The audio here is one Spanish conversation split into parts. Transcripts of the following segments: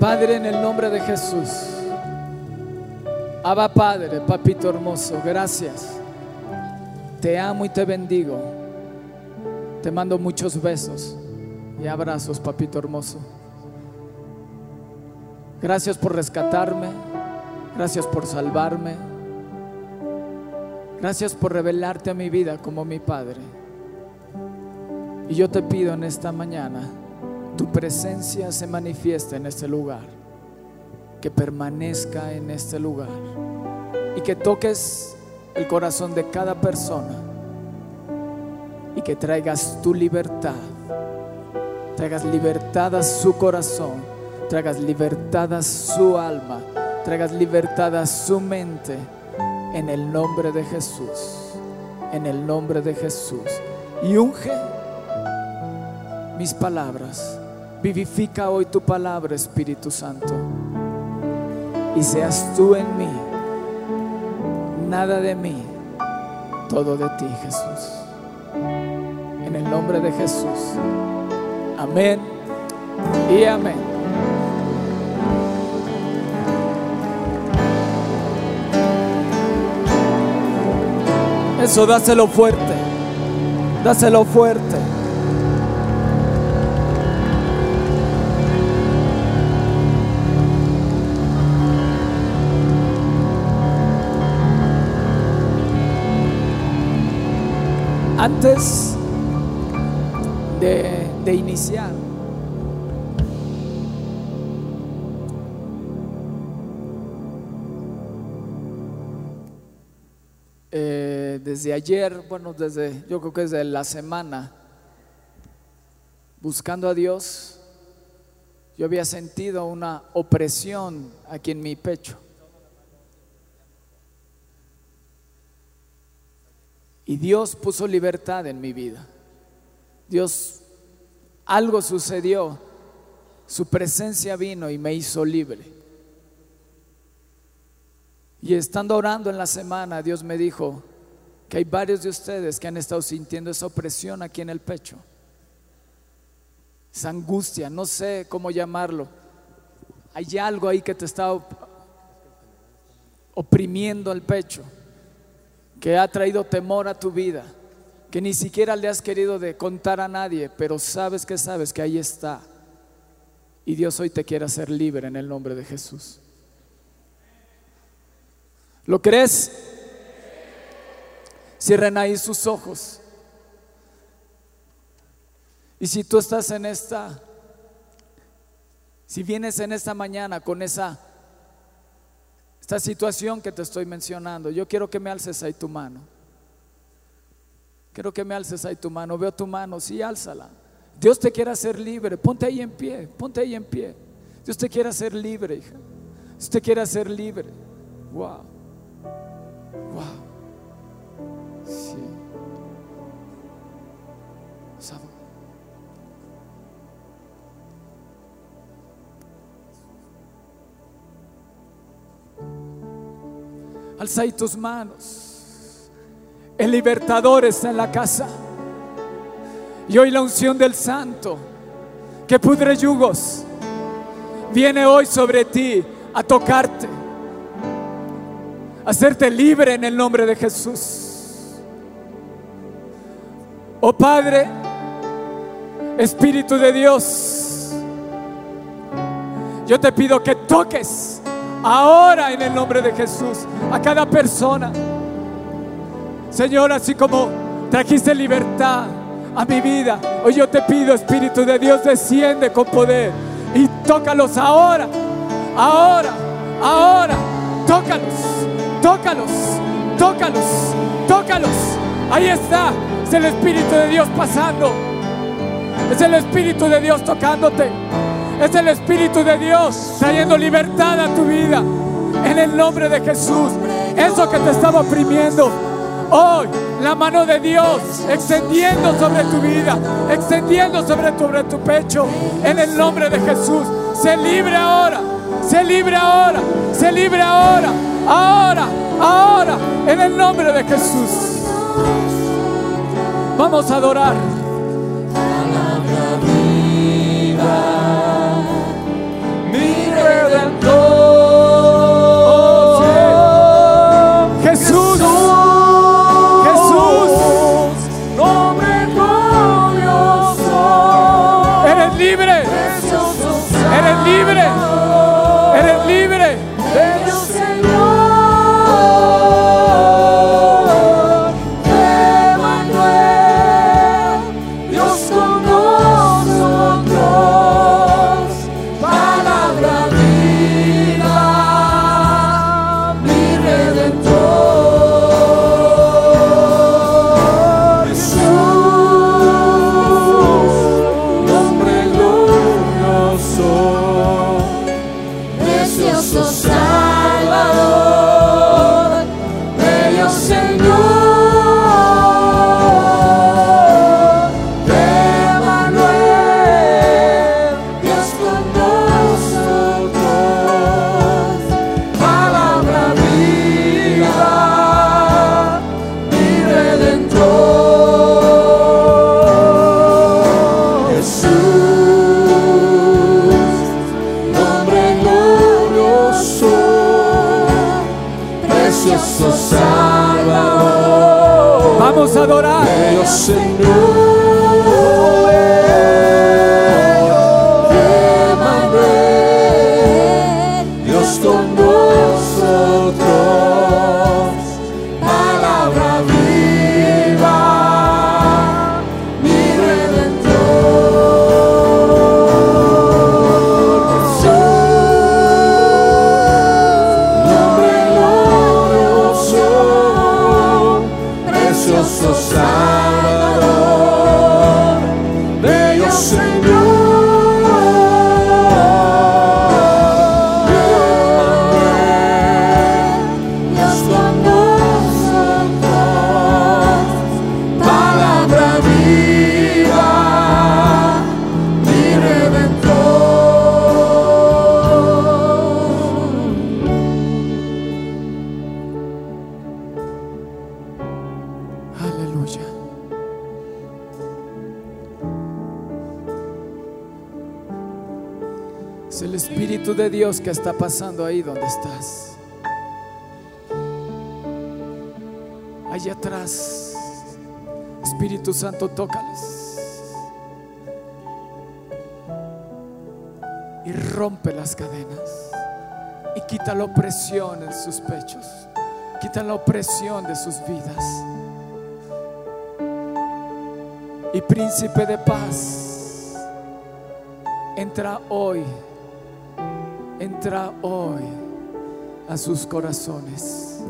Padre, en el nombre de Jesús. Abba Padre, papito hermoso, gracias. Te amo y te bendigo. Te mando muchos besos y abrazos, papito hermoso. Gracias por rescatarme. Gracias por salvarme. Gracias por revelarte a mi vida como mi Padre. Y yo te pido en esta mañana, tu presencia se manifieste en este lugar, que permanezca en este lugar y que toques el corazón de cada persona y que traigas tu libertad, traigas libertad a su corazón, traigas libertad a su alma, traigas libertad a su mente en el nombre de Jesús, en el nombre de Jesús. Y unge mis palabras. Vivifica hoy tu palabra, Espíritu Santo. Y seas tú en mí. Nada de mí, todo de ti, Jesús. En el nombre de Jesús. Amén y amén. Eso dáselo fuerte. Dáselo fuerte. Antes de, iniciar, eh, desde ayer, bueno, desde, yo creo que desde la semana, buscando a Dios, yo había sentido una opresión aquí en mi pecho. Y Dios puso libertad en mi vida. Dios, algo sucedió. Su presencia vino y me hizo libre. Y estando orando en la semana, Dios me dijo que hay varios de ustedes que han estado sintiendo esa opresión aquí en el pecho. Esa angustia, no sé cómo llamarlo. Hay algo ahí que te está oprimiendo el pecho que ha traído temor a tu vida, que ni siquiera le has querido de contar a nadie, pero sabes que sabes que ahí está. Y Dios hoy te quiere hacer libre en el nombre de Jesús. ¿Lo crees? Cierren ahí sus ojos. Y si tú estás en esta, si vienes en esta mañana con esa esta situación que te estoy mencionando, yo quiero que me alces ahí tu mano. Quiero que me alces ahí tu mano. Veo tu mano, sí, álzala. Dios te quiere hacer libre. Ponte ahí en pie, ponte ahí en pie. Dios te quiere hacer libre, hija. Dios te quiere hacer libre. Wow. Alza ahí tus manos. El libertador está en la casa. Y hoy la unción del santo que pudre yugos viene hoy sobre ti a tocarte, a hacerte libre en el nombre de Jesús. Oh Padre, Espíritu de Dios, yo te pido que toques ahora en el nombre de Jesús a cada persona. Señor, así como trajiste libertad a mi vida, hoy yo te pido, Espíritu de Dios, desciende con poder y tócalos ahora, ahora, ahora, tócalos, tócalos, tócalos, tócalos. Ahí está, es el Espíritu de Dios pasando, es el Espíritu de Dios tocándote. Es el Espíritu de Dios trayendo libertad a tu vida. En el nombre de Jesús. Eso que te estaba oprimiendo. Hoy la mano de Dios extendiendo sobre tu vida, extendiendo sobre tu, sobre tu pecho. En el nombre de Jesús. Se libre ahora. Se libre ahora. Se libre ahora. Ahora. Ahora. En el nombre de Jesús. Vamos a adorar. Palabra viva. than gold. Santo, tócales. Y rompe las cadenas. Y quita la opresión en sus pechos. Quita la opresión de sus vidas. Y príncipe de paz, entra hoy, entra hoy a sus corazones.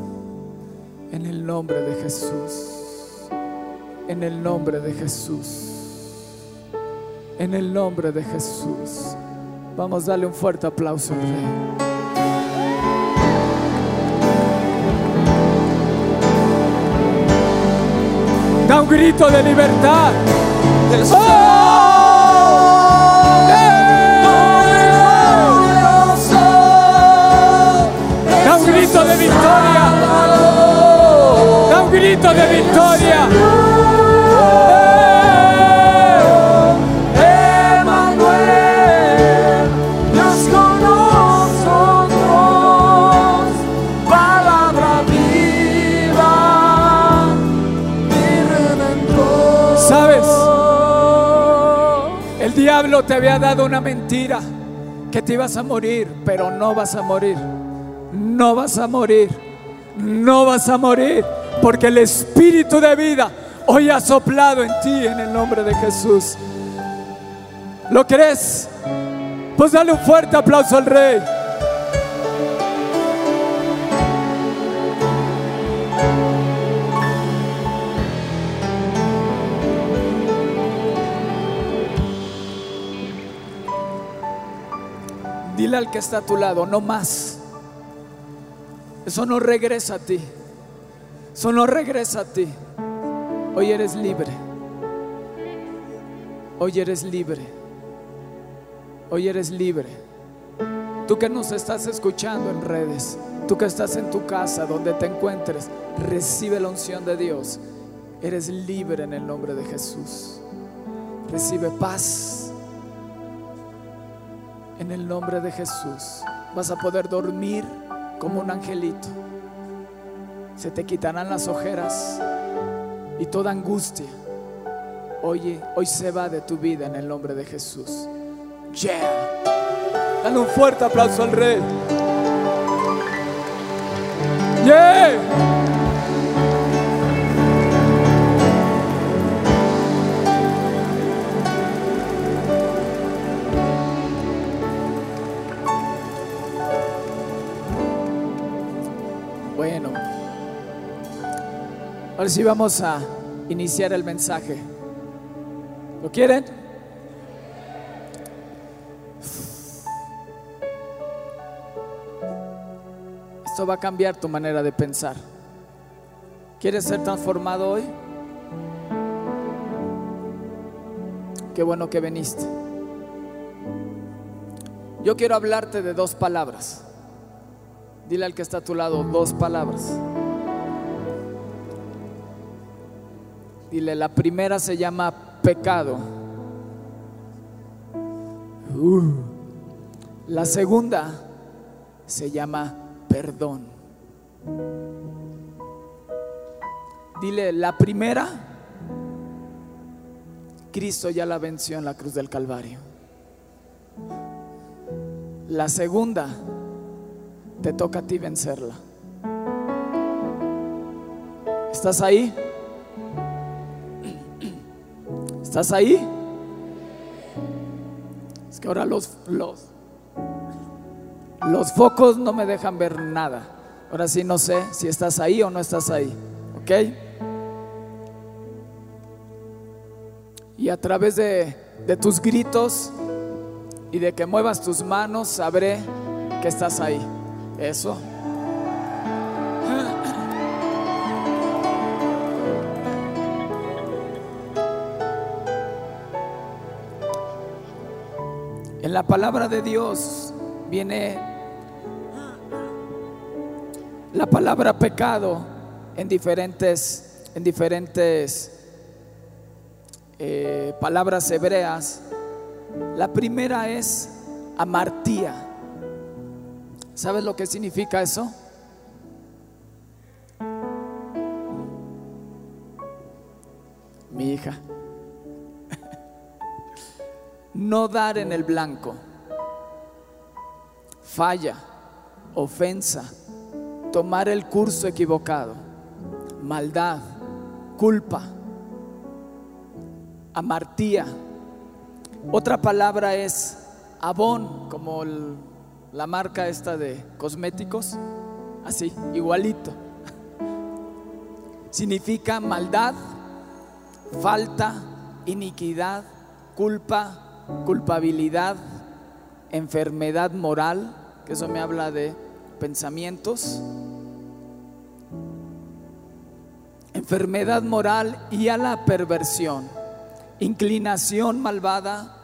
En el nombre de Jesús, en el nombre de Jesús, en el nombre de Jesús. Vamos a darle un fuerte aplauso al Rey. Da un grito de libertad. Da un grito de victoria. Da un grito de victoria. Te había dado una mentira que te ibas a morir, pero no vas a morir. No vas a morir. No vas a morir, porque el espíritu de vida hoy ha soplado en ti en el nombre de Jesús. ¿Lo crees? Pues dale un fuerte aplauso al rey. Dile al que está a tu lado, no más. Eso no regresa a ti. Eso no regresa a ti. Hoy eres libre. Hoy eres libre. Hoy eres libre. Tú que nos estás escuchando en redes, tú que estás en tu casa, donde te encuentres, recibe la unción de Dios. Eres libre en el nombre de Jesús. Recibe paz en el nombre de Jesús. Vas a poder dormir como un angelito. Se te quitarán las ojeras y toda angustia. Oye, hoy se va de tu vida en el nombre de Jesús. Yeah. Dale un fuerte aplauso al rey. Yeah. Ahora sí vamos a iniciar el mensaje. ¿Lo quieren? Esto va a cambiar tu manera de pensar. ¿Quieres ser transformado hoy? Qué bueno que viniste. Yo quiero hablarte de dos palabras. Dile al que está a tu lado dos palabras. Dile, la primera se llama pecado. Uh. La segunda se llama perdón. Dile, la primera, Cristo ya la venció en la cruz del Calvario. La segunda, te toca a ti vencerla. ¿Estás ahí? ¿Estás ahí? Es que ahora los, los, los focos no me dejan ver nada. Ahora sí no sé si estás ahí o no estás ahí. ¿Ok? Y a través de, de tus gritos y de que muevas tus manos, sabré que estás ahí. Eso. En la palabra de Dios viene la palabra pecado en diferentes, en diferentes eh, palabras hebreas. La primera es amartía. ¿Sabes lo que significa eso? Mi hija. No dar en el blanco. Falla, ofensa, tomar el curso equivocado, maldad, culpa, amartía. Otra palabra es abón, como la marca esta de cosméticos, así, igualito. Significa maldad, falta, iniquidad, culpa, culpabilidad, enfermedad moral, que eso me habla de pensamientos, enfermedad moral y a la perversión, inclinación malvada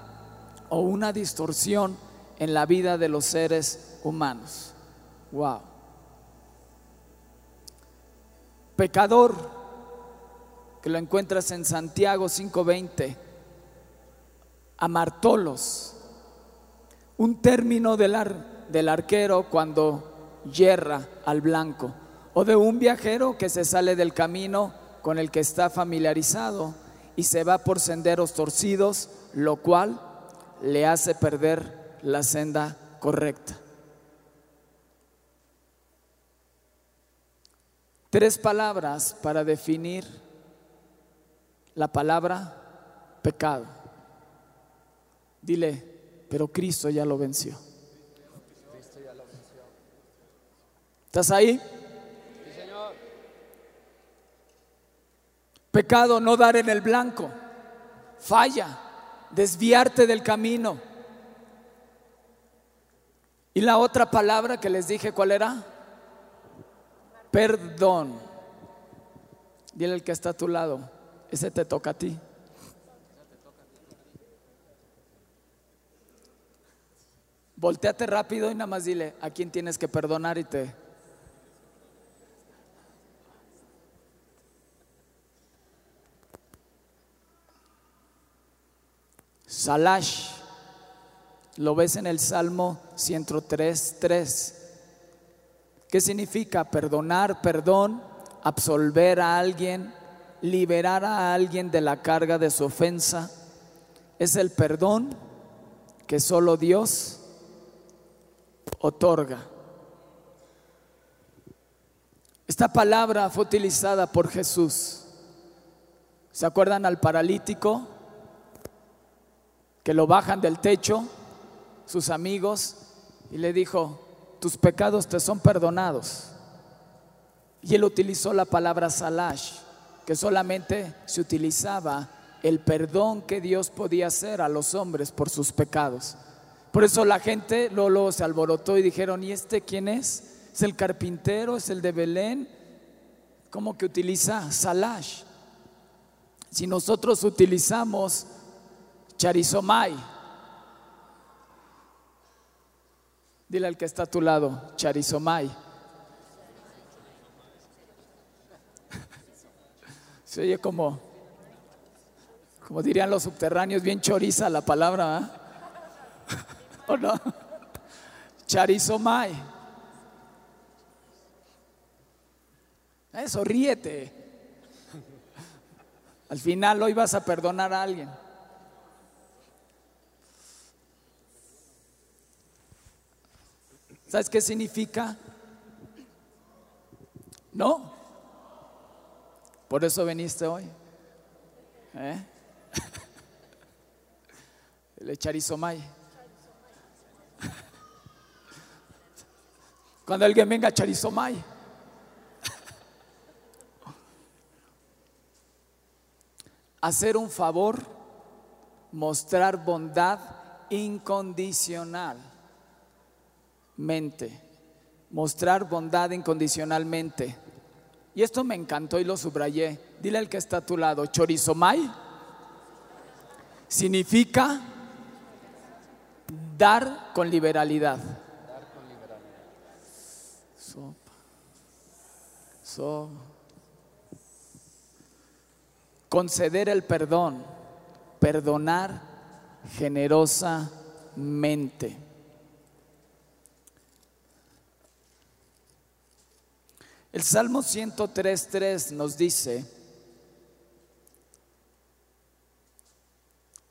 o una distorsión en la vida de los seres humanos. Wow. Pecador, que lo encuentras en Santiago 5:20, amartolos, un término del, ar- del arquero cuando yerra al blanco, o de un viajero que se sale del camino con el que está familiarizado y se va por senderos torcidos, lo cual le hace perder la senda correcta. Tres palabras para definir la palabra pecado. Dile, pero Cristo ya lo venció. ¿Estás ahí? Pecado, no dar en el blanco. Falla, desviarte del camino. Y la otra palabra que les dije, ¿cuál era? Perdón. Dile al que está a tu lado, ese te toca a ti. Volteate rápido y nada más dile a quién tienes que perdonar y te. Salash. Lo ves en el Salmo 103, 3. ¿Qué significa? Perdonar, perdón, absolver a alguien, liberar a alguien de la carga de su ofensa. Es el perdón que solo Dios otorga. Esta palabra fue utilizada por Jesús. ¿Se acuerdan al paralítico que lo bajan del techo sus amigos y le dijo, tus pecados te son perdonados? Y él utilizó la palabra salash, que solamente se utilizaba el perdón que Dios podía hacer a los hombres por sus pecados. Por eso la gente luego, se alborotó y dijeron, ¿y este quién es? ¿Es el carpintero? ¿Es el de Belén? ¿Cómo que utiliza salash? Si nosotros utilizamos charizomai, dile al que está a tu lado, charizomai. Se oye como, como dirían los subterráneos, bien choriza la palabra, ¿ah? ¿O no? Charizomai. Eso, ríete. Al final hoy vas a perdonar a alguien. ¿Sabes qué significa? No. Por eso viniste hoy. ¿Eh? El echarizomay. Cuando alguien venga a charizomay. Hacer un favor, mostrar bondad incondicional. Mente. Mostrar bondad incondicionalmente. Y esto me encantó y lo subrayé. Dile al que está a tu lado, chorizomay significa dar con liberalidad. Conceder el perdón, perdonar generosamente. El Salmo 103.3 nos dice,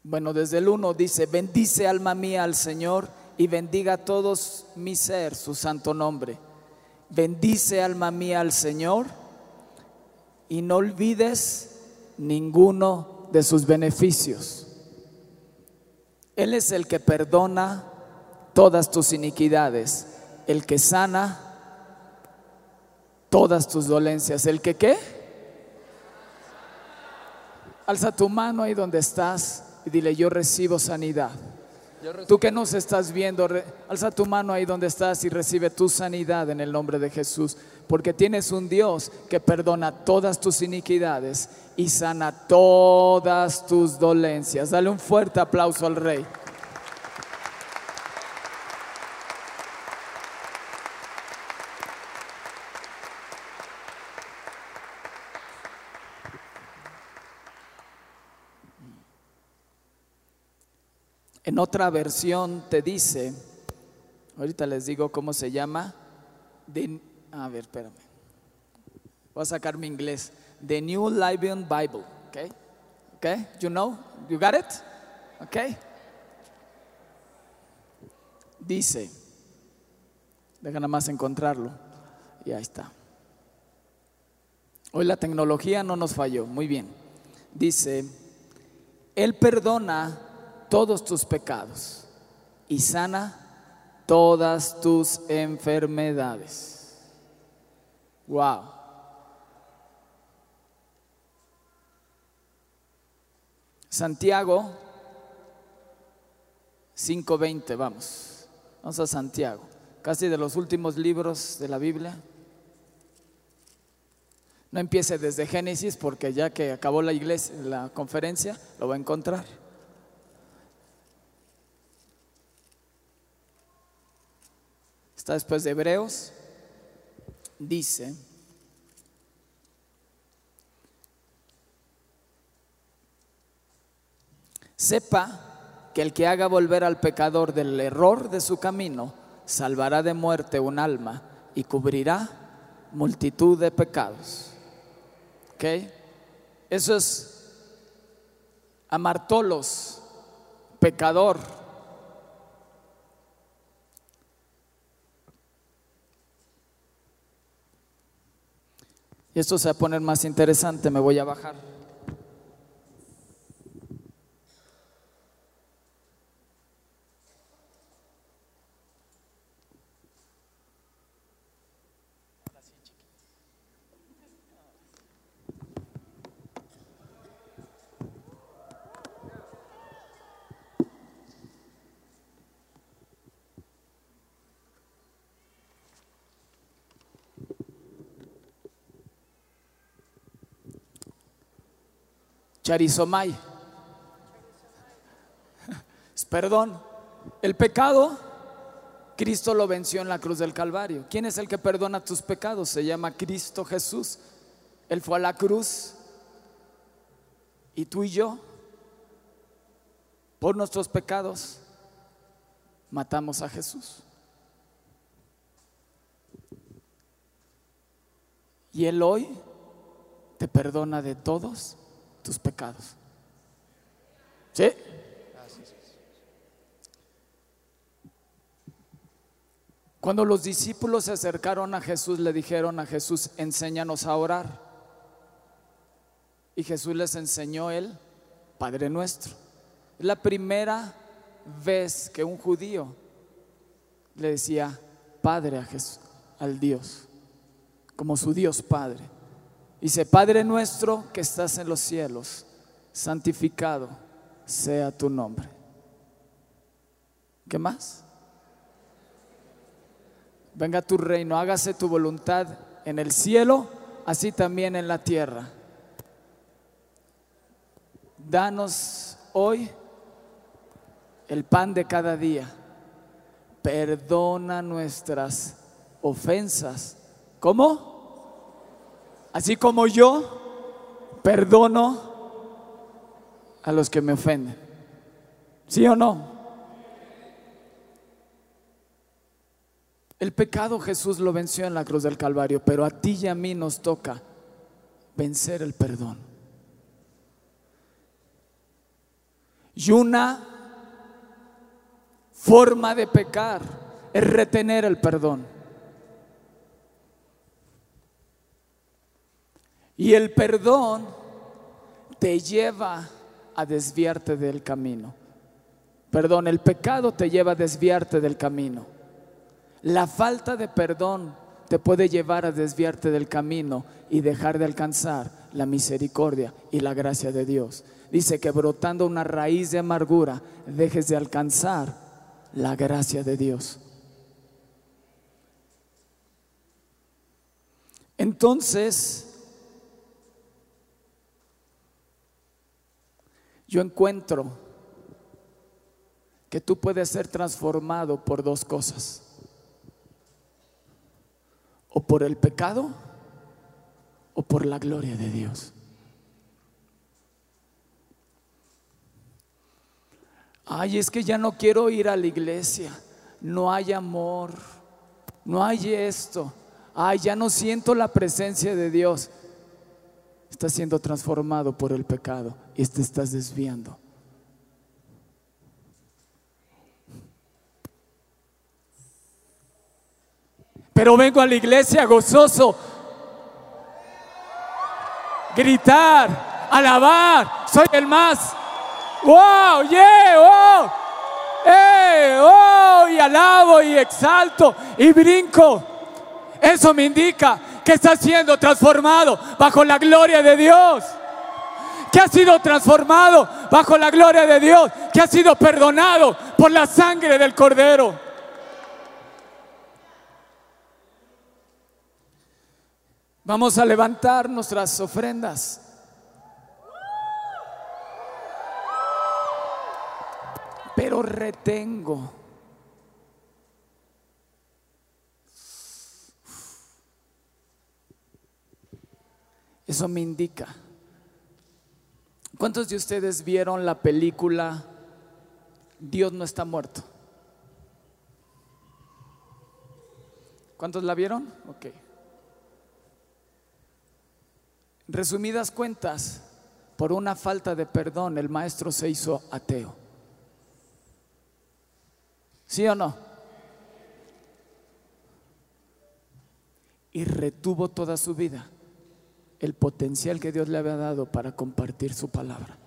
bueno, desde el 1 dice, bendice alma mía al Señor y bendiga a todos mi ser su santo nombre. Bendice alma mía al Señor y no olvides ninguno de sus beneficios. Él es el que perdona todas tus iniquidades, el que sana todas tus dolencias. ¿El que qué? Alza tu mano ahí donde estás y dile, yo recibo sanidad. Tú que nos estás viendo, alza tu mano ahí donde estás y recibe tu sanidad en el nombre de Jesús. Porque tienes un Dios que perdona todas tus iniquidades y sana todas tus dolencias. Dale un fuerte aplauso al Rey. En otra versión te dice, ahorita les digo cómo se llama, a ver, espérame, voy a sacar mi inglés, The New Living Bible, ¿ok? ¿Ok? You know? You got it? ¿Ok? Dice, deja nada más encontrarlo, y ahí está. Hoy la tecnología no nos falló, muy bien. Dice, Él perdona todos tus pecados y sana todas tus enfermedades. Wow. Santiago 5:20, vamos. Vamos a Santiago, casi de los últimos libros de la Biblia. No empiece desde Génesis porque ya que acabó la iglesia, la conferencia, lo va a encontrar. Está después de Hebreos. Dice, sepa que el que haga volver al pecador del error de su camino, salvará de muerte un alma y cubrirá multitud de pecados. ¿Ok? Eso es amartolos, pecador. Y esto se va a poner más interesante, me voy a bajar. Charizomay. Es Perdón. El pecado, Cristo lo venció en la cruz del Calvario. ¿Quién es el que perdona tus pecados? Se llama Cristo Jesús. Él fue a la cruz. Y tú y yo, por nuestros pecados, matamos a Jesús. Y Él hoy te perdona de todos tus pecados. ¿Sí? Cuando los discípulos se acercaron a Jesús, le dijeron a Jesús, enséñanos a orar. Y Jesús les enseñó el Padre nuestro. Es la primera vez que un judío le decía Padre a Jesús, al Dios, como su Dios Padre. Dice, Padre nuestro que estás en los cielos, santificado sea tu nombre. ¿Qué más? Venga tu reino, hágase tu voluntad en el cielo, así también en la tierra. Danos hoy el pan de cada día. Perdona nuestras ofensas. ¿Cómo? Así como yo perdono a los que me ofenden. ¿Sí o no? El pecado Jesús lo venció en la cruz del Calvario, pero a ti y a mí nos toca vencer el perdón. Y una forma de pecar es retener el perdón. Y el perdón te lleva a desviarte del camino. Perdón, el pecado te lleva a desviarte del camino. La falta de perdón te puede llevar a desviarte del camino y dejar de alcanzar la misericordia y la gracia de Dios. Dice que brotando una raíz de amargura dejes de alcanzar la gracia de Dios. Entonces, yo encuentro que tú puedes ser transformado por dos cosas. O por el pecado o por la gloria de Dios. Ay, es que ya no quiero ir a la iglesia. No hay amor. No hay esto. Ay, ya no siento la presencia de Dios. Estás siendo transformado por el pecado y te estás desviando. Pero vengo a la iglesia gozoso. Gritar, alabar. Soy el más. ¡Wow! ¡Yeah! ¡Oh! ¡Eh! ¡Oh! Y alabo y exalto y brinco. Eso me indica que está siendo transformado bajo la gloria de Dios. Que ha sido transformado bajo la gloria de Dios. Que ha sido perdonado por la sangre del Cordero. Vamos a levantar nuestras ofrendas. Pero retengo. Eso me indica. ¿Cuántos de ustedes vieron la película Dios no está muerto? ¿Cuántos la vieron? Ok. Resumidas cuentas, por una falta de perdón el maestro se hizo ateo. ¿Sí o no? Y retuvo toda su vida el potencial que Dios le había dado para compartir su palabra.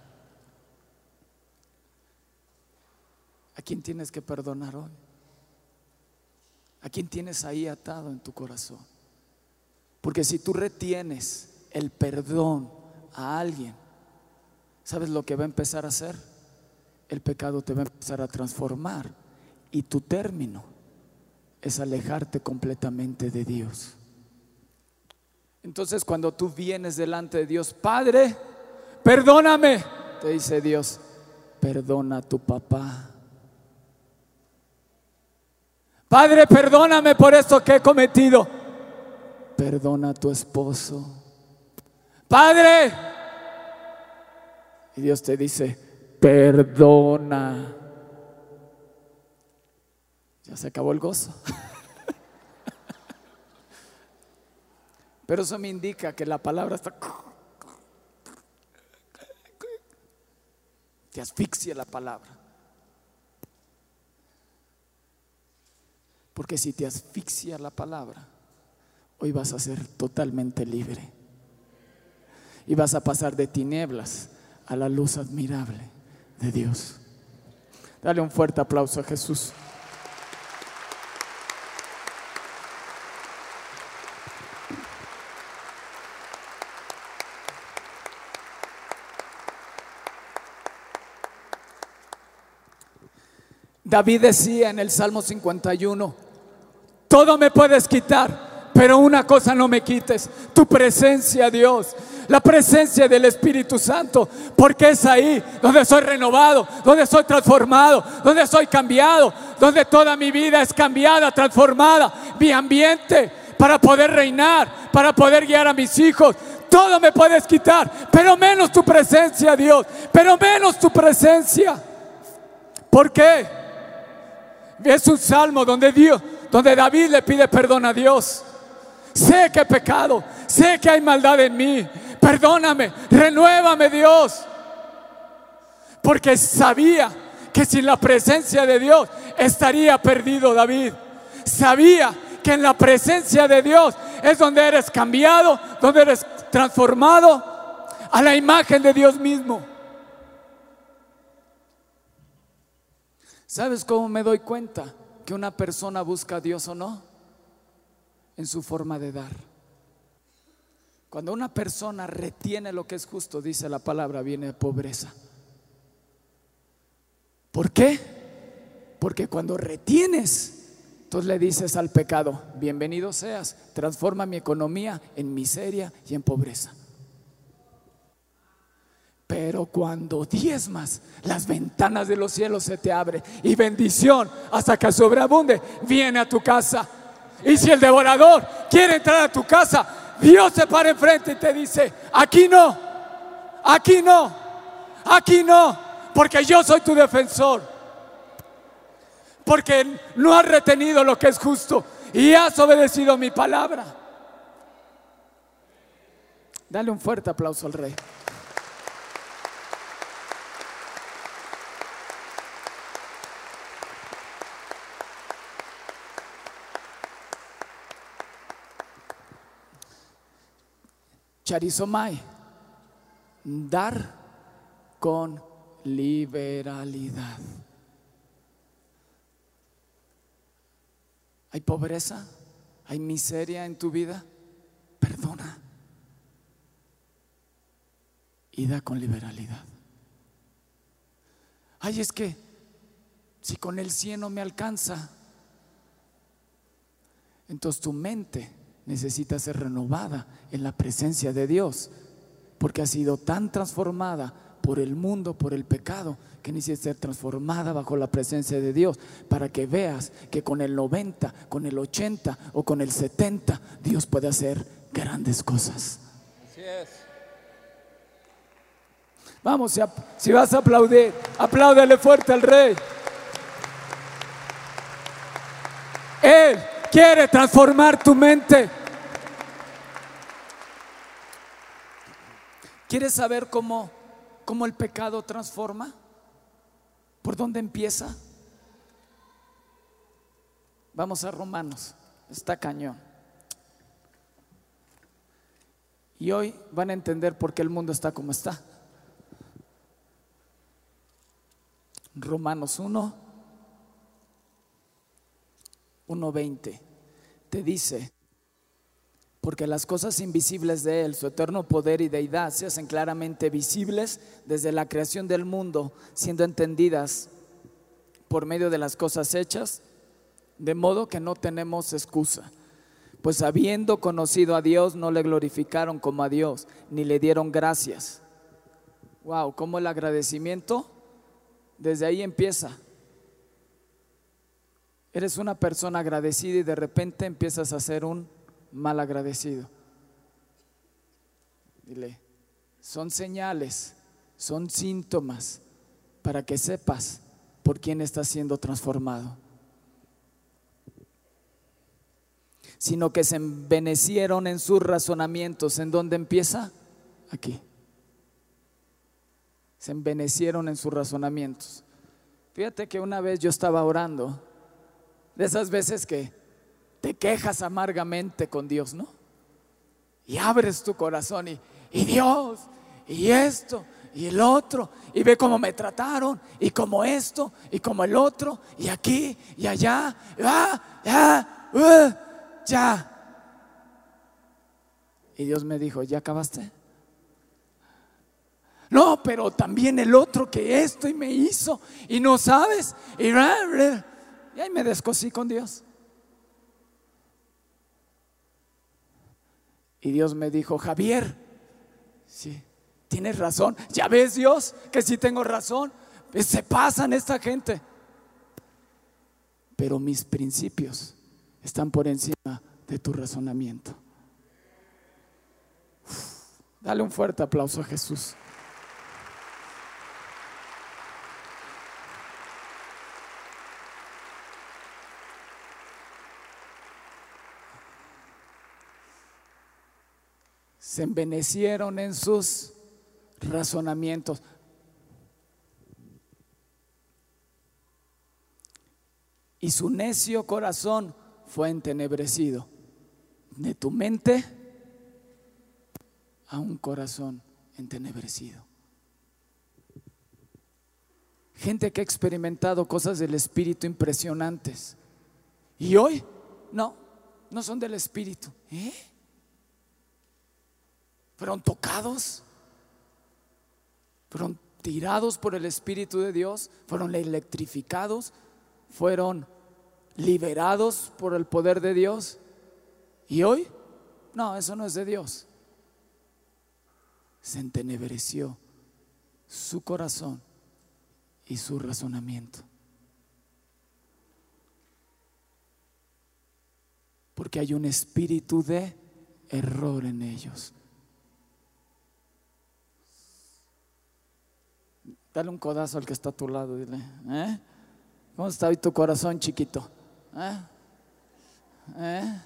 ¿A quién tienes que perdonar hoy? ¿A quién tienes ahí atado en tu corazón? Porque si tú retienes el perdón a alguien, ¿sabes lo que va a empezar a hacer? El pecado te va a empezar a transformar y tu término es alejarte completamente de Dios. Entonces cuando tú vienes delante de Dios, Padre, perdóname, te dice Dios, perdona a tu papá. Padre, perdóname por esto que he cometido. Perdona a tu esposo. Padre. Y Dios te dice, perdona. Ya se acabó el gozo. Pero eso me indica que la palabra está... Te asfixia la palabra. Porque si te asfixia la palabra, hoy vas a ser totalmente libre. Y vas a pasar de tinieblas a la luz admirable de Dios. Dale un fuerte aplauso a Jesús. David decía en el Salmo 51, todo me puedes quitar, pero una cosa no me quites, tu presencia, Dios, la presencia del Espíritu Santo, porque es ahí donde soy renovado, donde soy transformado, donde soy cambiado, donde toda mi vida es cambiada, transformada, mi ambiente para poder reinar, para poder guiar a mis hijos. Todo me puedes quitar, pero menos tu presencia, Dios, pero menos tu presencia. ¿Por qué? Es un salmo donde Dios, donde David le pide perdón a Dios. Sé que he pecado, sé que hay maldad en mí. Perdóname, renuévame Dios. Porque sabía que sin la presencia de Dios estaría perdido David. Sabía que en la presencia de Dios es donde eres cambiado, donde eres transformado a la imagen de Dios mismo. ¿Sabes cómo me doy cuenta que una persona busca a Dios o no? En su forma de dar. Cuando una persona retiene lo que es justo, dice la palabra, viene pobreza. ¿Por qué? Porque cuando retienes, entonces le dices al pecado, bienvenido seas, transforma mi economía en miseria y en pobreza. Pero cuando diezmas, las ventanas de los cielos se te abren y bendición hasta que sobreabunde viene a tu casa. Y si el devorador quiere entrar a tu casa, Dios se para enfrente y te dice, aquí no, aquí no, aquí no, porque yo soy tu defensor. Porque no has retenido lo que es justo y has obedecido mi palabra. Dale un fuerte aplauso al rey. Charizomai, dar con liberalidad. ¿Hay pobreza? ¿Hay miseria en tu vida? Perdona. Y da con liberalidad. Ay, es que si con el cielo me alcanza, entonces tu mente necesita ser renovada en la presencia de Dios, porque ha sido tan transformada por el mundo, por el pecado, que necesita ser transformada bajo la presencia de Dios, para que veas que con el 90, con el 80 o con el 70, Dios puede hacer grandes cosas. Así es. Vamos, si, si vas a aplaudir, apláudele fuerte al rey. Él quiere transformar tu mente. ¿Quieres saber cómo, cómo el pecado transforma? ¿Por dónde empieza? Vamos a Romanos, está cañón. Y hoy van a entender por qué el mundo está como está. Romanos 1, 1.20, te dice, porque las cosas invisibles de Él, su eterno poder y deidad, se hacen claramente visibles desde la creación del mundo, siendo entendidas por medio de las cosas hechas, de modo que no tenemos excusa. Pues habiendo conocido a Dios, no le glorificaron como a Dios, ni le dieron gracias. Wow, ¿cómo el agradecimiento? Desde ahí empieza. Eres una persona agradecida y de repente empiezas a ser un mal agradecido. Dile, son señales, son síntomas para que sepas por quién estás siendo transformado. Sino que se envenecieron en sus razonamientos. ¿En dónde empieza? Aquí. se envenecieron en sus razonamientos. Fíjate que una vez yo estaba orando, de esas veces que te quejas amargamente con Dios, ¿no? Y abres tu corazón y, y Dios, y esto, y el otro, y ve cómo me trataron, y como esto, y como el otro, y aquí, y allá, ah, ah, uh, ya. Y Dios me dijo, ¿ya acabaste? No, pero también el otro que esto y me hizo, y no sabes, y, y ahí me descosí con Dios. Y Dios me dijo, Javier, sí, tienes razón. Ya ves Dios que sí tengo razón. Se pasan esta gente. Pero mis principios están por encima de tu razonamiento. dale un fuerte aplauso a Jesús. Se envenecieron en sus razonamientos. Y su necio corazón fue entenebrecido. De tu mente a un corazón entenebrecido. Gente que ha experimentado cosas del Espíritu impresionantes. Y hoy, no, no son del Espíritu. ¿Eh? Fueron tocados, fueron tirados por el Espíritu de Dios, fueron electrificados, fueron liberados por el poder de Dios. ¿Y hoy? No, eso no es de Dios. Se entenebreció su corazón y su razonamiento. Porque hay un espíritu de error en ellos. Dale un codazo al que está a tu lado, dile, ¿eh? ¿Cómo está hoy tu corazón chiquito? ¿Eh? ¿Eh?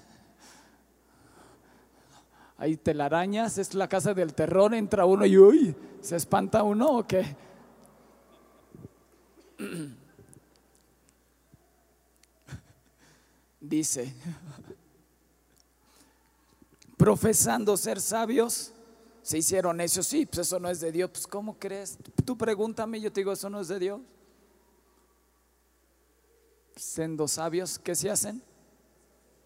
Hay telarañas, es la casa del terror, entra uno y uy, se espanta uno o qué? Dice, profesando ser sabios, se hicieron necios, sí, pues eso no es de Dios. Pues ¿cómo crees? Tú pregúntame, yo te digo, eso no es de Dios. Siendo sabios, ¿qué se hacen?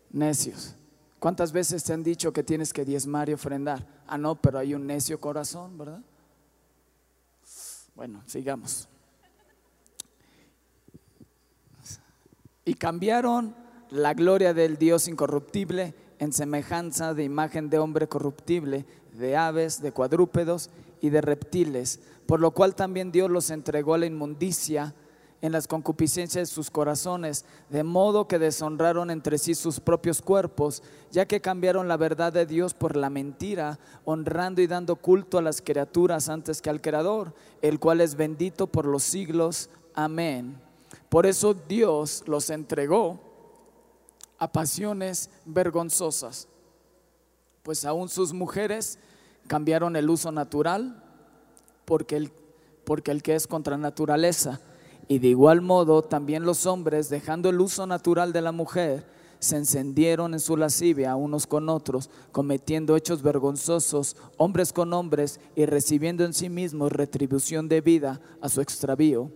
Necios. ¿Cuántas veces te han dicho que tienes que diezmar y ofrendar? Ah, no, pero hay un necio corazón, ¿verdad? Bueno, sigamos. Y cambiaron la gloria del Dios incorruptible en semejanza de imagen de hombre corruptible, de aves, de cuadrúpedos y de reptiles, por lo cual también Dios los entregó a la inmundicia en las concupiscencias de sus corazones, de modo que deshonraron entre sí sus propios cuerpos, ya que cambiaron la verdad de Dios por la mentira, honrando y dando culto a las criaturas antes que al Creador, el cual es bendito por los siglos. Amén. Por eso Dios los entregó a pasiones vergonzosas, pues aún sus mujeres cambiaron el uso natural porque el, porque el que es contra naturaleza. Y de igual modo también los hombres, dejando el uso natural de la mujer, se encendieron en su lascivia unos con otros, cometiendo hechos vergonzosos, hombres con hombres, y recibiendo en sí mismos retribución de vida a su extravío.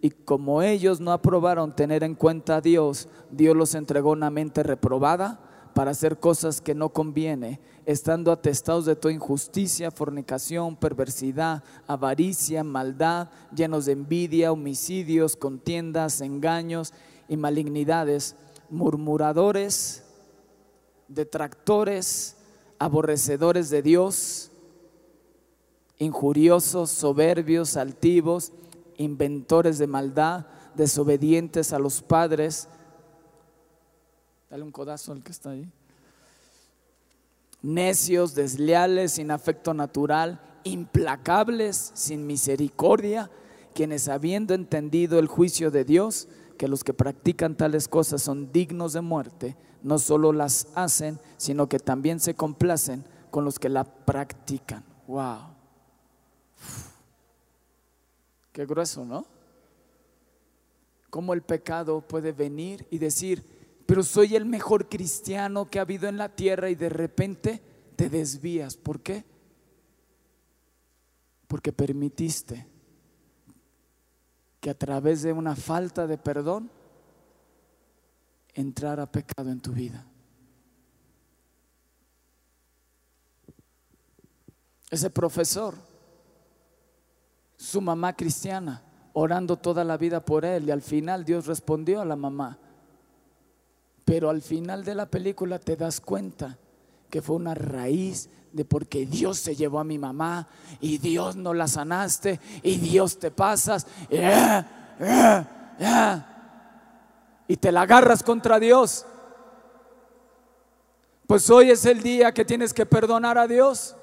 Y como ellos no aprobaron tener en cuenta a Dios, Dios los entregó una mente reprobada para hacer cosas que no conviene, estando atestados de toda injusticia, fornicación, perversidad, avaricia, maldad, llenos de envidia, homicidios, contiendas, engaños y malignidades, murmuradores, detractores, aborrecedores de Dios, injuriosos, soberbios, altivos inventores de maldad, desobedientes a los padres. Dale un codazo al que está ahí. Necios, desleales, sin afecto natural, implacables, sin misericordia, quienes habiendo entendido el juicio de Dios, que los que practican tales cosas son dignos de muerte, no solo las hacen, sino que también se complacen con los que la practican. Wow. Qué grueso, ¿no? Cómo el pecado puede venir y decir, pero soy el mejor cristiano que ha habido en la tierra y de repente te desvías. ¿Por qué? Porque permitiste que a través de una falta de perdón entrara pecado en tu vida. Ese profesor, su mamá cristiana, orando toda la vida por él y al final Dios respondió a la mamá. Pero al final de la película te das cuenta que fue una raíz de porque Dios se llevó a mi mamá y Dios no la sanaste y Dios te pasas eh, eh, eh, y te la agarras contra Dios. Pues hoy es el día que tienes que perdonar a Dios.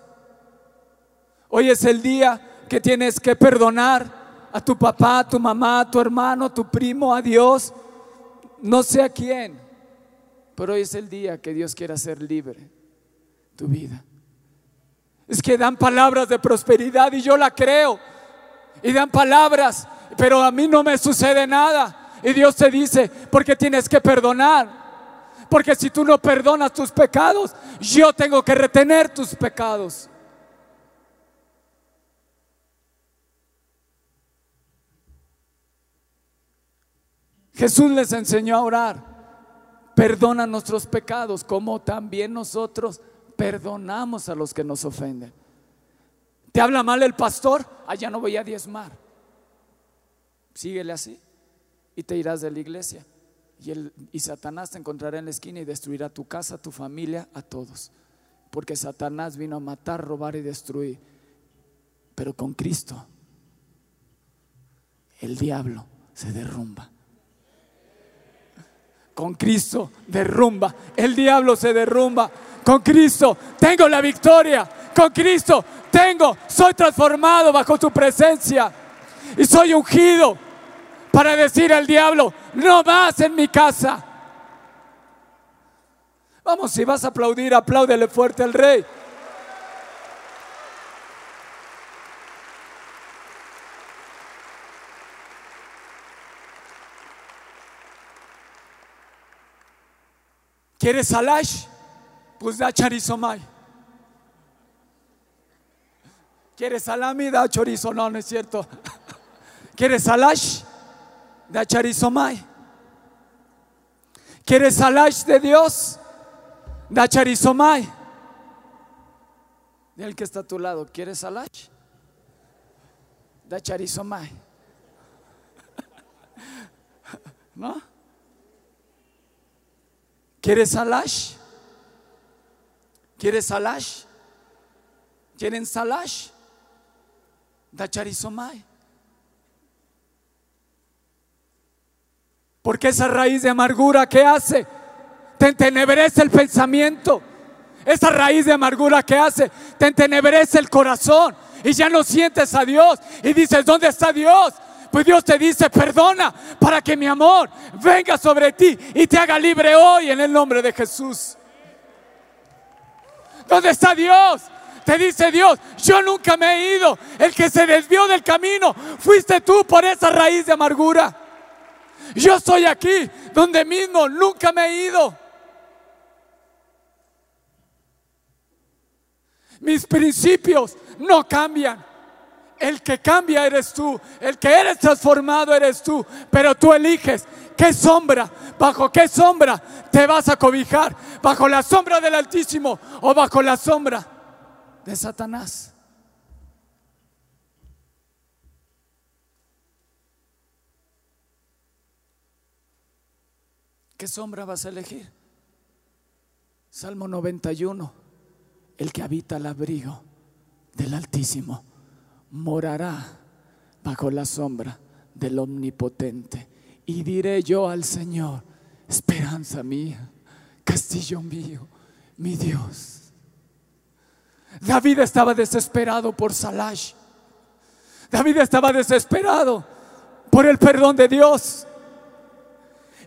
Hoy es el día que tienes que perdonar a tu papá, a tu mamá, a tu hermano, a tu primo, a Dios, no sé a quién. Pero hoy es el día que Dios quiere hacer libre tu vida. Es que dan palabras de prosperidad y yo la creo. Y dan palabras, pero a mí no me sucede nada. Y Dios te dice, porque tienes que perdonar. Porque si tú no perdonas tus pecados, yo tengo que retener tus pecados. Jesús les enseñó a orar. Perdona nuestros pecados como también nosotros perdonamos a los que nos ofenden. ¿Te habla mal el pastor? Allá ah, no voy a diezmar. Síguele así y te irás de la iglesia. Y, el, y Satanás te encontrará en la esquina y destruirá tu casa, tu familia, a todos. Porque Satanás vino a matar, robar y destruir. Pero con Cristo el diablo se derrumba con Cristo derrumba. El diablo se derrumba. Con Cristo tengo la victoria. Con Cristo tengo, soy transformado bajo tu presencia. Y soy ungido para decir al diablo, no más en mi casa. Vamos, si vas a aplaudir, apláudele fuerte al rey. ¿Quieres salash? Pues da charizomay. ¿Quieres salami? Da chorizo. No, no es cierto. ¿Quieres salash? Da charizomay. ¿Quieres salash de Dios? Da charizomay. El que está a tu lado, ¿quieres salash? Da charizomay. ¿No? ¿Quieres salash? ¿Quieres salash? ¿Quieren salash? Dacharizomai. Porque esa raíz de amargura, ¿qué hace? Te entenebrece el pensamiento. Esa raíz de amargura, ¿qué hace? Te entenebrece el corazón. Y ya no sientes a Dios. Y dices, ¿dónde está Dios? Pues Dios te dice, perdona para que mi amor venga sobre ti y te haga libre hoy en el nombre de Jesús. ¿Dónde está Dios? Te dice Dios, yo nunca me he ido. El que se desvió del camino, fuiste tú por esa raíz de amargura. Yo estoy aquí, donde mismo, nunca me he ido. Mis principios no cambian. El que cambia eres tú, el que eres transformado eres tú, pero tú eliges qué sombra, bajo qué sombra te vas a cobijar, bajo la sombra del Altísimo o bajo la sombra de Satanás. ¿Qué sombra vas a elegir? Salmo 91, el que habita el abrigo del Altísimo morará bajo la sombra del Omnipotente. Y diré yo al Señor, esperanza mía, castillo mío, mi Dios. David estaba desesperado por Salash. David estaba desesperado por el perdón de Dios.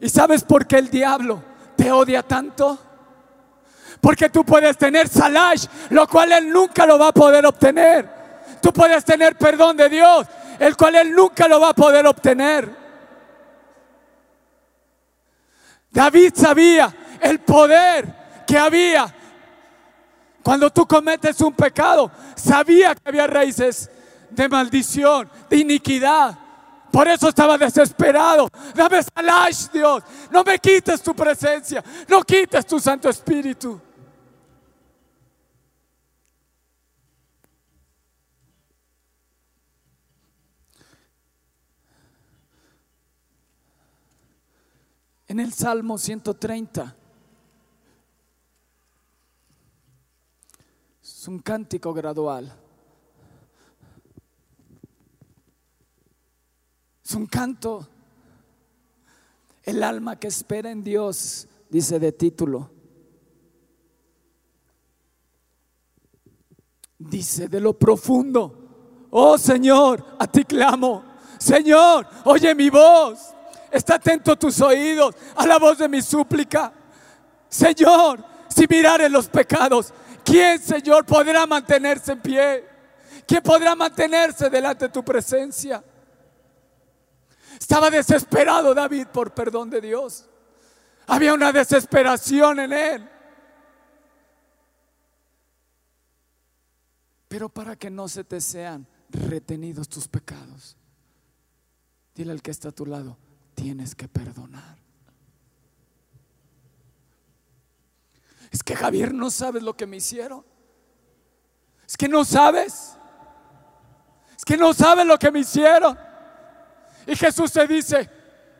¿Y sabes por qué el diablo te odia tanto? Porque tú puedes tener Salash, lo cual él nunca lo va a poder obtener. Tú puedes tener perdón de Dios el cual él nunca lo va a poder obtener. David sabía el poder que había cuando tú cometes un pecado. Sabía que había raíces de maldición, de iniquidad. Por eso estaba desesperado. Dame salash, Dios. No me quites tu presencia. No quites tu Santo Espíritu. En el Salmo 130 es un cántico gradual. Es un canto. El alma que espera en Dios, dice de título. Dice de lo profundo, oh Señor, a ti clamo. Señor, oye mi voz. Está atento a tus oídos, a la voz de mi súplica. Señor, si mirare los pecados, ¿quién, Señor, podrá mantenerse en pie? ¿Quién podrá mantenerse delante de tu presencia? Estaba desesperado David por perdón de Dios. Había una desesperación en él. Pero para que no se te sean retenidos tus pecados, dile al que está a tu lado, tienes que perdonar. Es que Javier no sabes lo que me hicieron. Es que no sabes. Es que no sabes lo que me hicieron. Y Jesús te dice,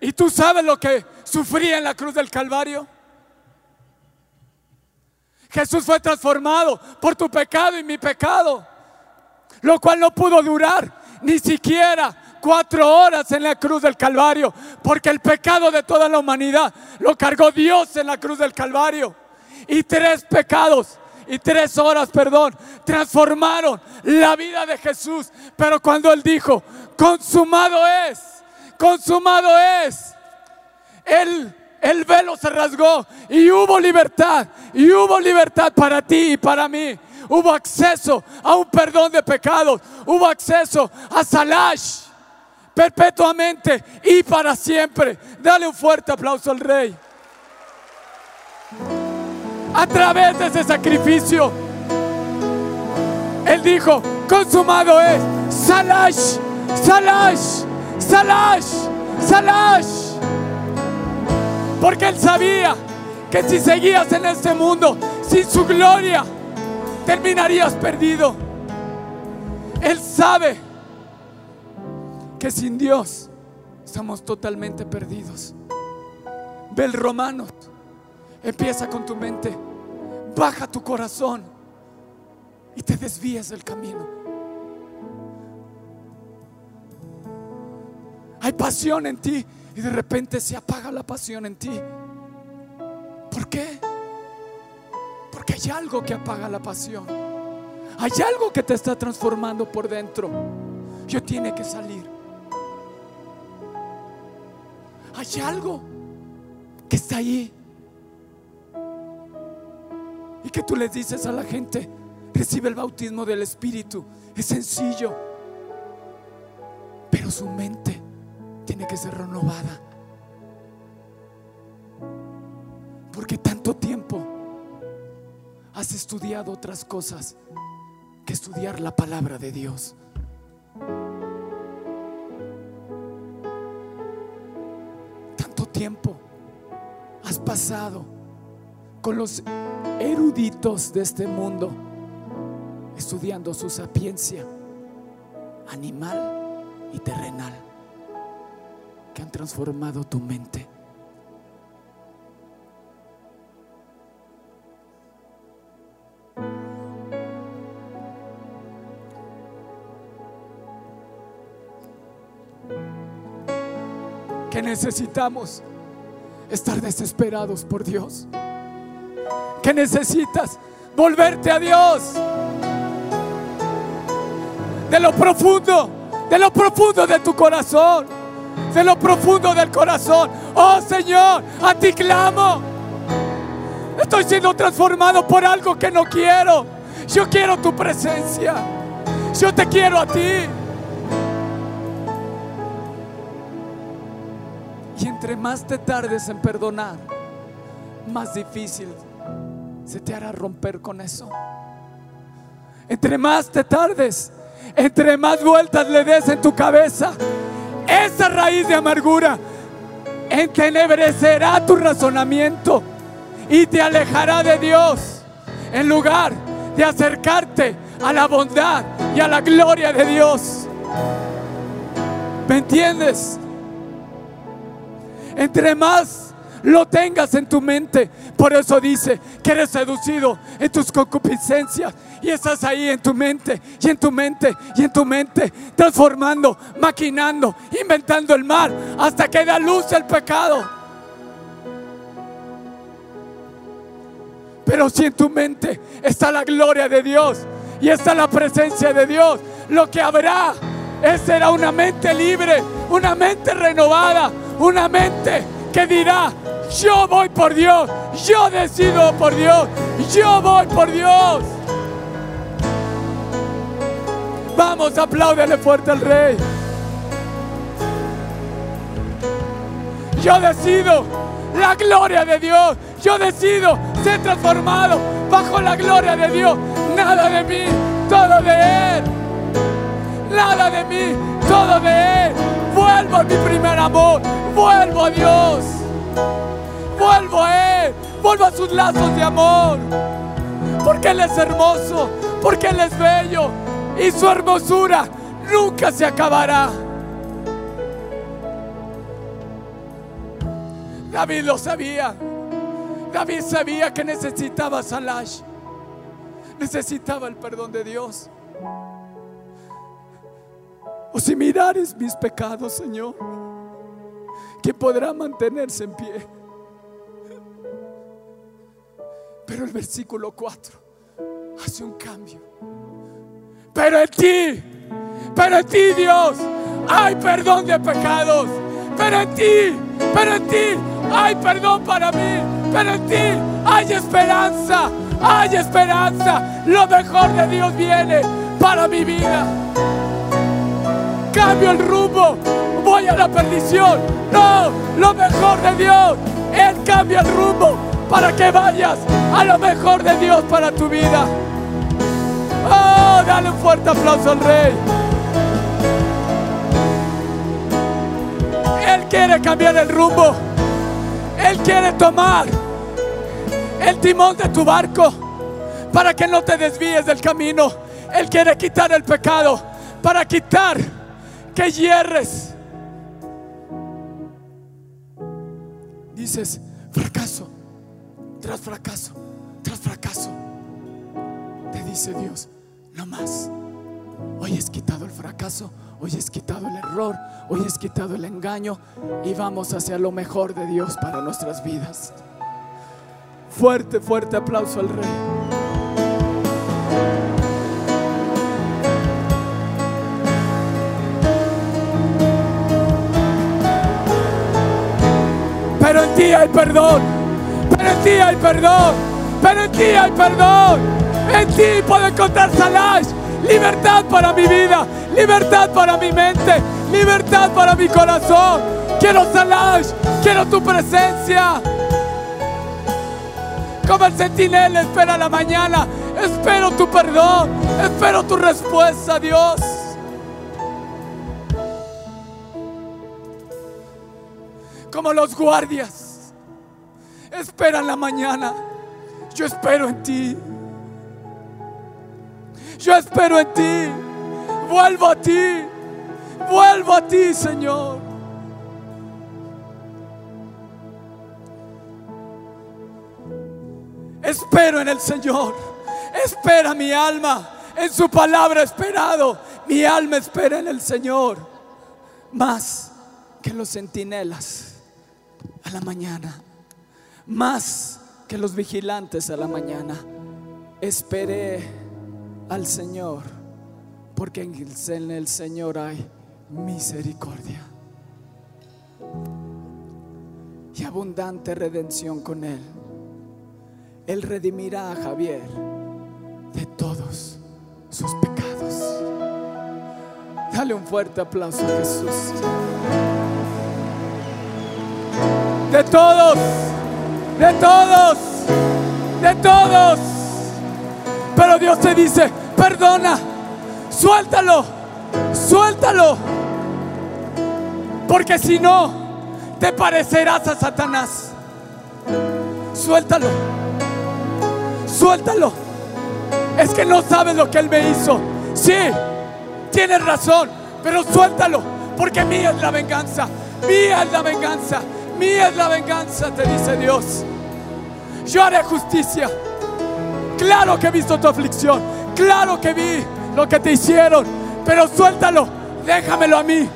¿y tú sabes lo que sufrí en la cruz del Calvario? Jesús fue transformado por tu pecado y mi pecado, lo cual no pudo durar ni siquiera cuatro horas en la cruz del Calvario, porque el pecado de toda la humanidad lo cargó Dios en la cruz del Calvario. Y tres pecados y tres horas, perdón, transformaron la vida de Jesús. Pero cuando Él dijo, consumado es, consumado es, el, el velo se rasgó y hubo libertad, y hubo libertad para ti y para mí. Hubo acceso a un perdón de pecados, hubo acceso a Salash perpetuamente y para siempre. Dale un fuerte aplauso al Rey. A través de ese sacrificio, Él dijo, consumado es, Salash, Salash, Salash, Salash. Porque Él sabía que si seguías en este mundo sin su gloria, terminarías perdido. Él sabe que sin Dios estamos totalmente perdidos. Ve el romano, empieza con tu mente, baja tu corazón y te desvíes del camino. Hay pasión en ti y de repente se apaga la pasión en ti. ¿Por qué? Porque hay algo que apaga la pasión. Hay algo que te está transformando por dentro. Yo tiene que salir. Hay algo que está ahí. Y que tú les dices a la gente, recibe el bautismo del Espíritu. Es sencillo. Pero su mente tiene que ser renovada. Porque tanto tiempo has estudiado otras cosas que estudiar la palabra de Dios. Tiempo has pasado con los eruditos de este mundo estudiando su sapiencia animal y terrenal que han transformado tu mente. Necesitamos estar desesperados por Dios. Que necesitas volverte a Dios. De lo profundo, de lo profundo de tu corazón. De lo profundo del corazón. Oh Señor, a ti clamo. Estoy siendo transformado por algo que no quiero. Yo quiero tu presencia. Yo te quiero a ti. Entre más te tardes en perdonar, más difícil se te hará romper con eso. Entre más te tardes, entre más vueltas le des en tu cabeza, esa raíz de amargura entenebrecerá tu razonamiento y te alejará de Dios en lugar de acercarte a la bondad y a la gloria de Dios. ¿Me entiendes? Entre más lo tengas en tu mente, por eso dice que eres seducido en tus concupiscencias y estás ahí en tu mente y en tu mente y en tu mente, transformando, maquinando, inventando el mal hasta que da luz el pecado. Pero si en tu mente está la gloria de Dios y está la presencia de Dios, lo que habrá es será una mente libre, una mente renovada, una mente que dirá, yo voy por Dios, yo decido por Dios, yo voy por Dios. Vamos, apláudele fuerte al rey. Yo decido la gloria de Dios. Yo decido ser transformado bajo la gloria de Dios. Nada de mí, todo de Él. Nada de mí, todo de Él. Vuelvo a mi primer amor. Vuelvo a Dios. Vuelvo a Él. Vuelvo a sus lazos de amor. Porque Él es hermoso. Porque Él es bello. Y su hermosura nunca se acabará. David lo sabía. David sabía que necesitaba Salash. Necesitaba el perdón de Dios. O si mirares mis pecados, Señor, que podrá mantenerse en pie. Pero el versículo 4 hace un cambio. Pero en ti, pero en ti, Dios, hay perdón de pecados. Pero en ti, pero en ti hay perdón para mí. Pero en ti hay esperanza, hay esperanza. Lo mejor de Dios viene para mi vida. Cambio el rumbo, voy a la perdición. No, lo mejor de Dios. Él cambia el rumbo para que vayas a lo mejor de Dios para tu vida. Oh, dale un fuerte aplauso al Rey. Él quiere cambiar el rumbo. Él quiere tomar el timón de tu barco para que no te desvíes del camino. Él quiere quitar el pecado para quitar que hierres. Dices, fracaso, tras fracaso, tras fracaso. Te dice Dios, no más. Hoy es quitado el fracaso, hoy es quitado el error, hoy es quitado el engaño y vamos hacia lo mejor de Dios para nuestras vidas. Fuerte, fuerte aplauso al Rey. Ti hay perdón, pero en ti hay perdón, pero en ti hay perdón. En ti puedo encontrar Salash, libertad para mi vida, libertad para mi mente, libertad para mi corazón. Quiero Salash, quiero tu presencia. Como el centinela espera la mañana, espero tu perdón, espero tu respuesta, Dios. Como los guardias esperan la mañana, yo espero en ti. Yo espero en ti. Vuelvo a ti. Vuelvo a ti, Señor. Espero en el Señor. Espera mi alma. En su palabra esperado. Mi alma espera en el Señor. Más que los centinelas a la mañana. Más que los vigilantes a la mañana. Esperé al Señor, porque en el, Señor hay misericordia y abundante redención con Él. Él redimirá a Javier de todos sus pecados. Dale un fuerte aplauso a Jesús. de todos, de todos, de todos. Pero Dios te dice, perdona, suéltalo, suéltalo. Porque si no, te parecerás a Satanás. Suéltalo, suéltalo. Es que no sabes lo que Él me hizo. Sí, tienes razón, pero suéltalo, porque mía es la venganza, mía es la venganza, mía es la venganza, te dice Dios. Yo haré justicia. Claro que he visto tu aflicción, claro que vi lo que te hicieron, pero suéltalo, déjamelo a mí.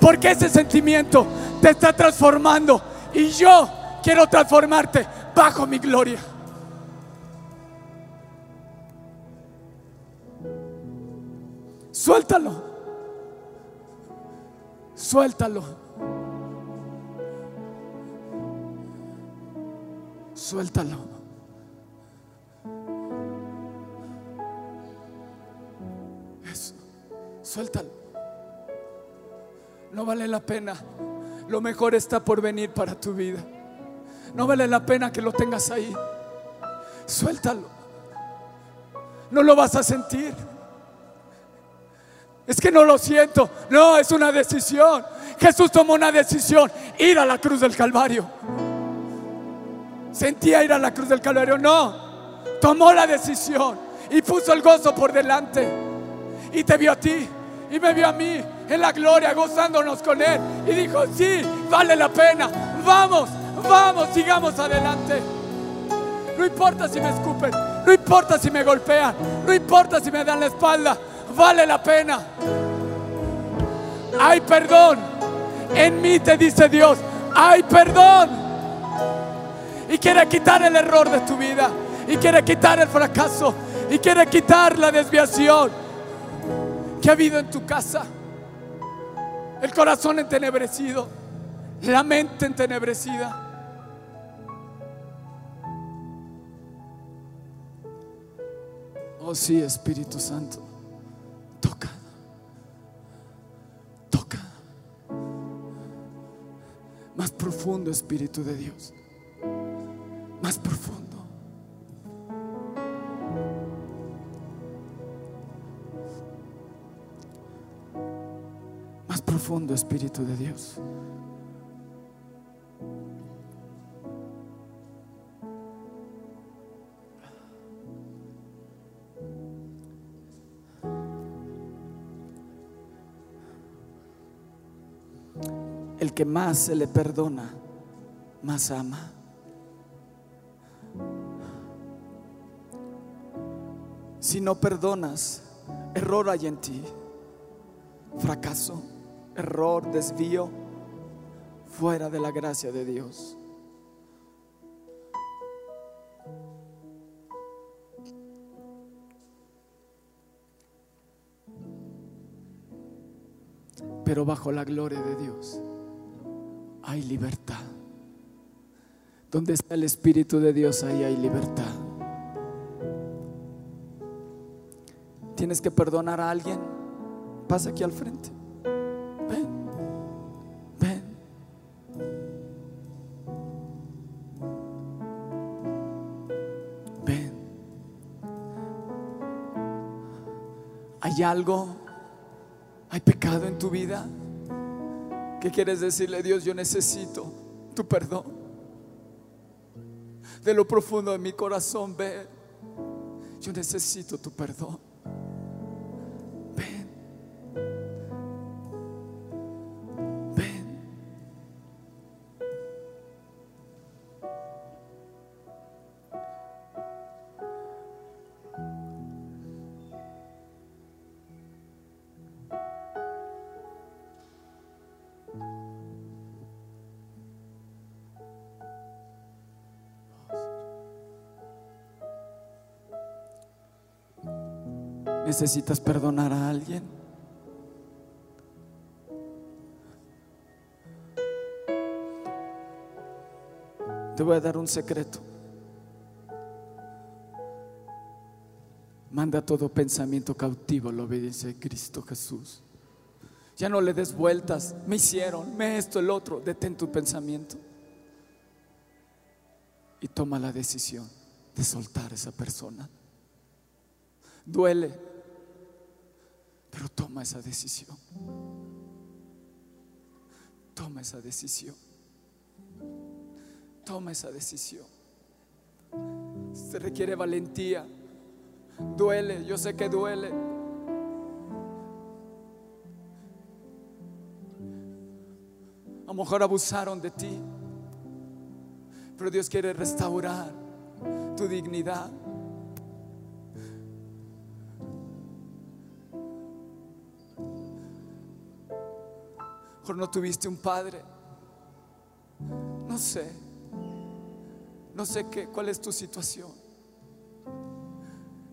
Porque ese sentimiento te está transformando y yo quiero transformarte bajo mi gloria. Suéltalo. Suéltalo. Suéltalo. Eso. Suéltalo. No vale la pena. Lo mejor está por venir para tu vida. No vale la pena que lo tengas ahí. Suéltalo. No lo vas a sentir. Es que no lo siento. No, es una decisión. Jesús tomó una decisión. Ir a la cruz del Calvario. Sentía ir a la cruz del Calvario. No. Tomó la decisión. Y puso el gozo por delante. Y te vio a ti. Y me vio a mí. En la gloria, gozándonos con Él. Y dijo, sí, vale la pena. Vamos, vamos, sigamos adelante. No importa si me escupen. No importa si me golpean. No importa si me dan la espalda vale la pena. Hay perdón. En mí te dice Dios, hay perdón. Y quiere quitar el error de tu vida. Y quiere quitar el fracaso. Y quiere quitar la desviación que ha habido en tu casa. El corazón entenebrecido. La mente entenebrecida. Oh sí, Espíritu Santo. Toca. Toca. Más profundo, Espíritu de Dios. Más profundo. Más profundo, Espíritu de Dios. El que más se le perdona, más ama. Si no perdonas, error hay en ti. Fracaso, error, desvío, fuera de la gracia de Dios. Pero bajo la gloria de Dios hay libertad. Donde está el Espíritu de Dios, ahí hay libertad. Tienes que perdonar a alguien. Pasa aquí al frente. Ven. Ven. Ven. ¿Hay algo? ¿Hay pecado en tu vida? ¿Qué quieres decirle, Dios? Yo necesito tu perdón. De lo profundo de mi corazón, ven. Yo necesito tu perdón. ¿Necesitas perdonar a alguien? Te voy a dar un secreto. Manda todo pensamiento cautivo la obediencia de Cristo Jesús. Ya no le des vueltas. Me hicieron, me esto, el otro. Detén tu pensamiento. Y toma la decisión de soltar a esa persona. Duele, toma esa decisión. Toma esa decisión. Toma esa decisión. Se requiere valentía. Duele, yo sé que duele. A lo mejor abusaron de ti. Pero Dios quiere restaurar tu dignidad. Mejor no tuviste un padre. No sé. No sé qué, cuál es tu situación.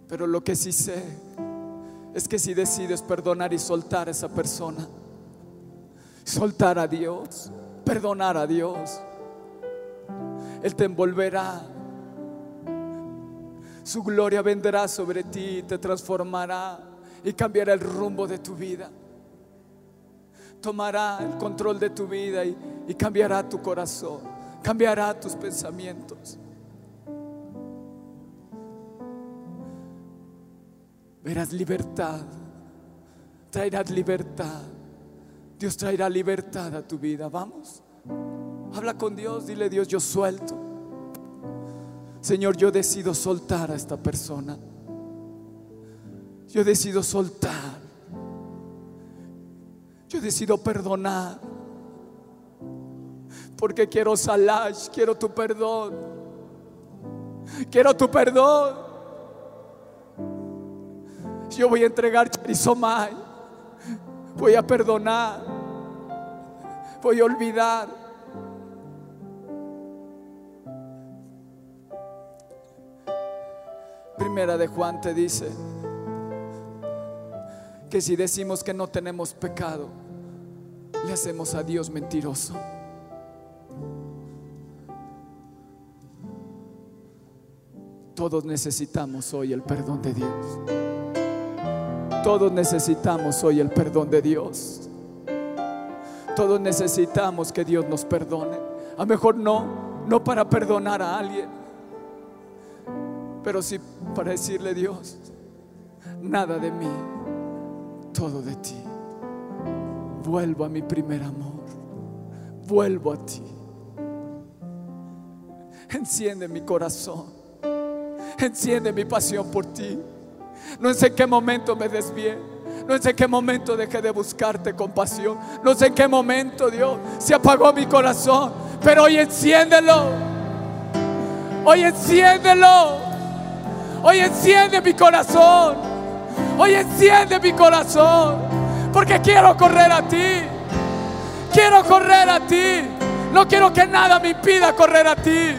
Pero lo que sí sé es que si decides perdonar y soltar a esa persona, soltar a Dios, perdonar a Dios, Él te envolverá. Su gloria vendrá sobre ti, te transformará y cambiará el rumbo de tu vida. Tomará el control de tu vida y, y cambiará tu corazón, cambiará tus pensamientos. Verás libertad, traerás libertad. Dios traerá libertad a tu vida. Vamos, habla con Dios, dile Dios, yo suelto. Señor, yo decido soltar a esta persona. Yo decido soltar. Yo decido perdonar. Porque quiero salash, quiero tu perdón. Quiero tu perdón. Yo voy a entregar charizomai. Voy a perdonar. Voy a olvidar. Primera de Juan te dice que si decimos que no tenemos pecado, le hacemos a Dios mentiroso. Todos necesitamos hoy el perdón de Dios. Todos necesitamos hoy el perdón de Dios. Todos necesitamos que Dios nos perdone. A mejor no, no para perdonar a alguien, pero sí para decirle Dios, nada de mí, todo de ti. Vuelvo a mi primer amor, vuelvo a ti. Enciende mi corazón, enciende mi pasión por ti. No sé en qué momento me desvié. No sé en qué momento dejé de buscarte con pasión. No sé en qué momento, Dios, se apagó mi corazón. Pero hoy enciéndelo. Hoy enciéndelo. Hoy enciende mi corazón. Hoy enciende mi corazón. Porque quiero correr a ti. Quiero correr a ti. No quiero que nada me impida correr a ti.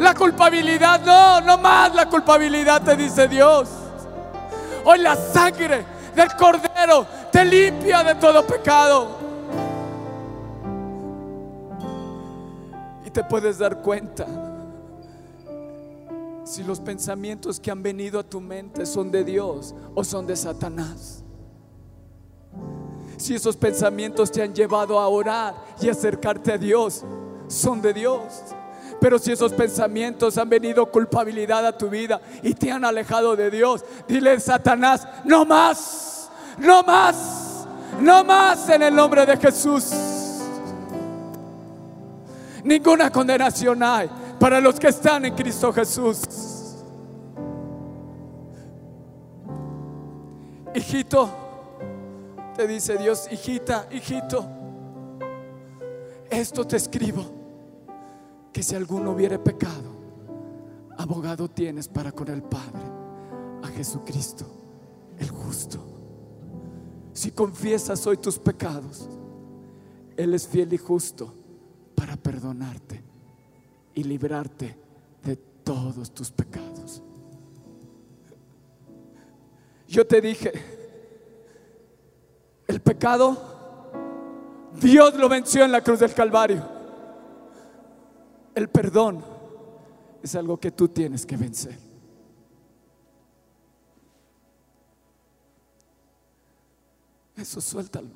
La culpabilidad, no, no más la culpabilidad, te dice Dios. Hoy la sangre del cordero te limpia de todo pecado. Y te puedes dar cuenta si los pensamientos que han venido a tu mente son de Dios o son de Satanás. Si esos pensamientos te han llevado a orar y acercarte a Dios, son de Dios. Pero si esos pensamientos han venido culpabilidad a tu vida y te han alejado de Dios, dile Satanás, no más, no más, no más en el nombre de Jesús. Ninguna condenación hay para los que están en Cristo Jesús. Hijito, te dice Dios, hijita, hijito, esto te escribo que si alguno hubiere pecado, abogado tienes para con el Padre, a Jesucristo, el justo. Si confiesas hoy tus pecados, Él es fiel y justo para perdonarte y librarte de todos tus pecados. Yo te dije, el pecado, Dios lo venció en la cruz del Calvario. El perdón es algo que tú tienes que vencer. Eso suéltalo.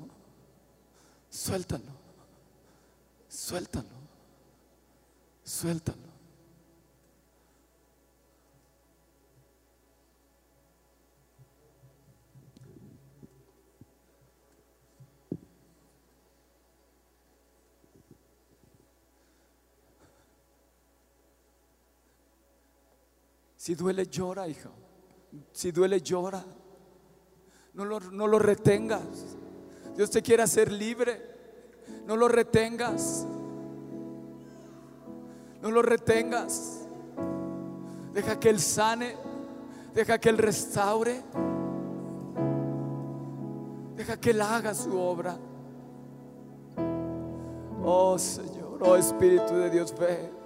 Suéltalo. Suéltalo. Suéltalo. Si duele, llora, hija. Si duele, llora. No lo, no lo retengas. Dios te quiere hacer libre. No lo retengas. No lo retengas. Deja que Él sane. Deja que Él restaure. Deja que Él haga su obra. Oh Señor, oh Espíritu de Dios, ve.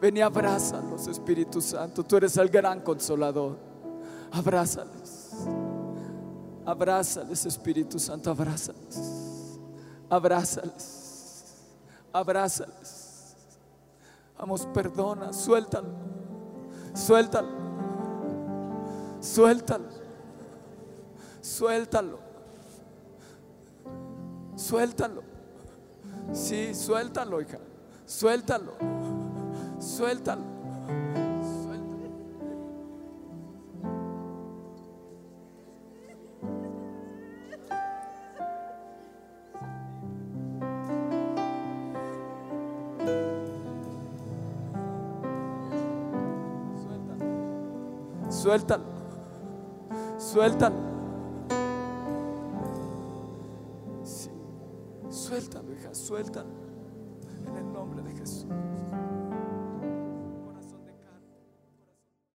Ven y abrázalos, Espíritu Santo. Tú eres el gran consolador. Abrázales. Abrázales, Espíritu Santo. Abrázales. Abrázales. Abrázales. Vamos, perdona. Suéltalo. Suéltalo. Suéltalo. Suéltalo. Suéltalo. Sí, suéltalo, hija. Suéltalo. Suéltalo. Suéltalo. Suéltalo. Suéltalo. Sí. Suéltalo, hija, suéltalo.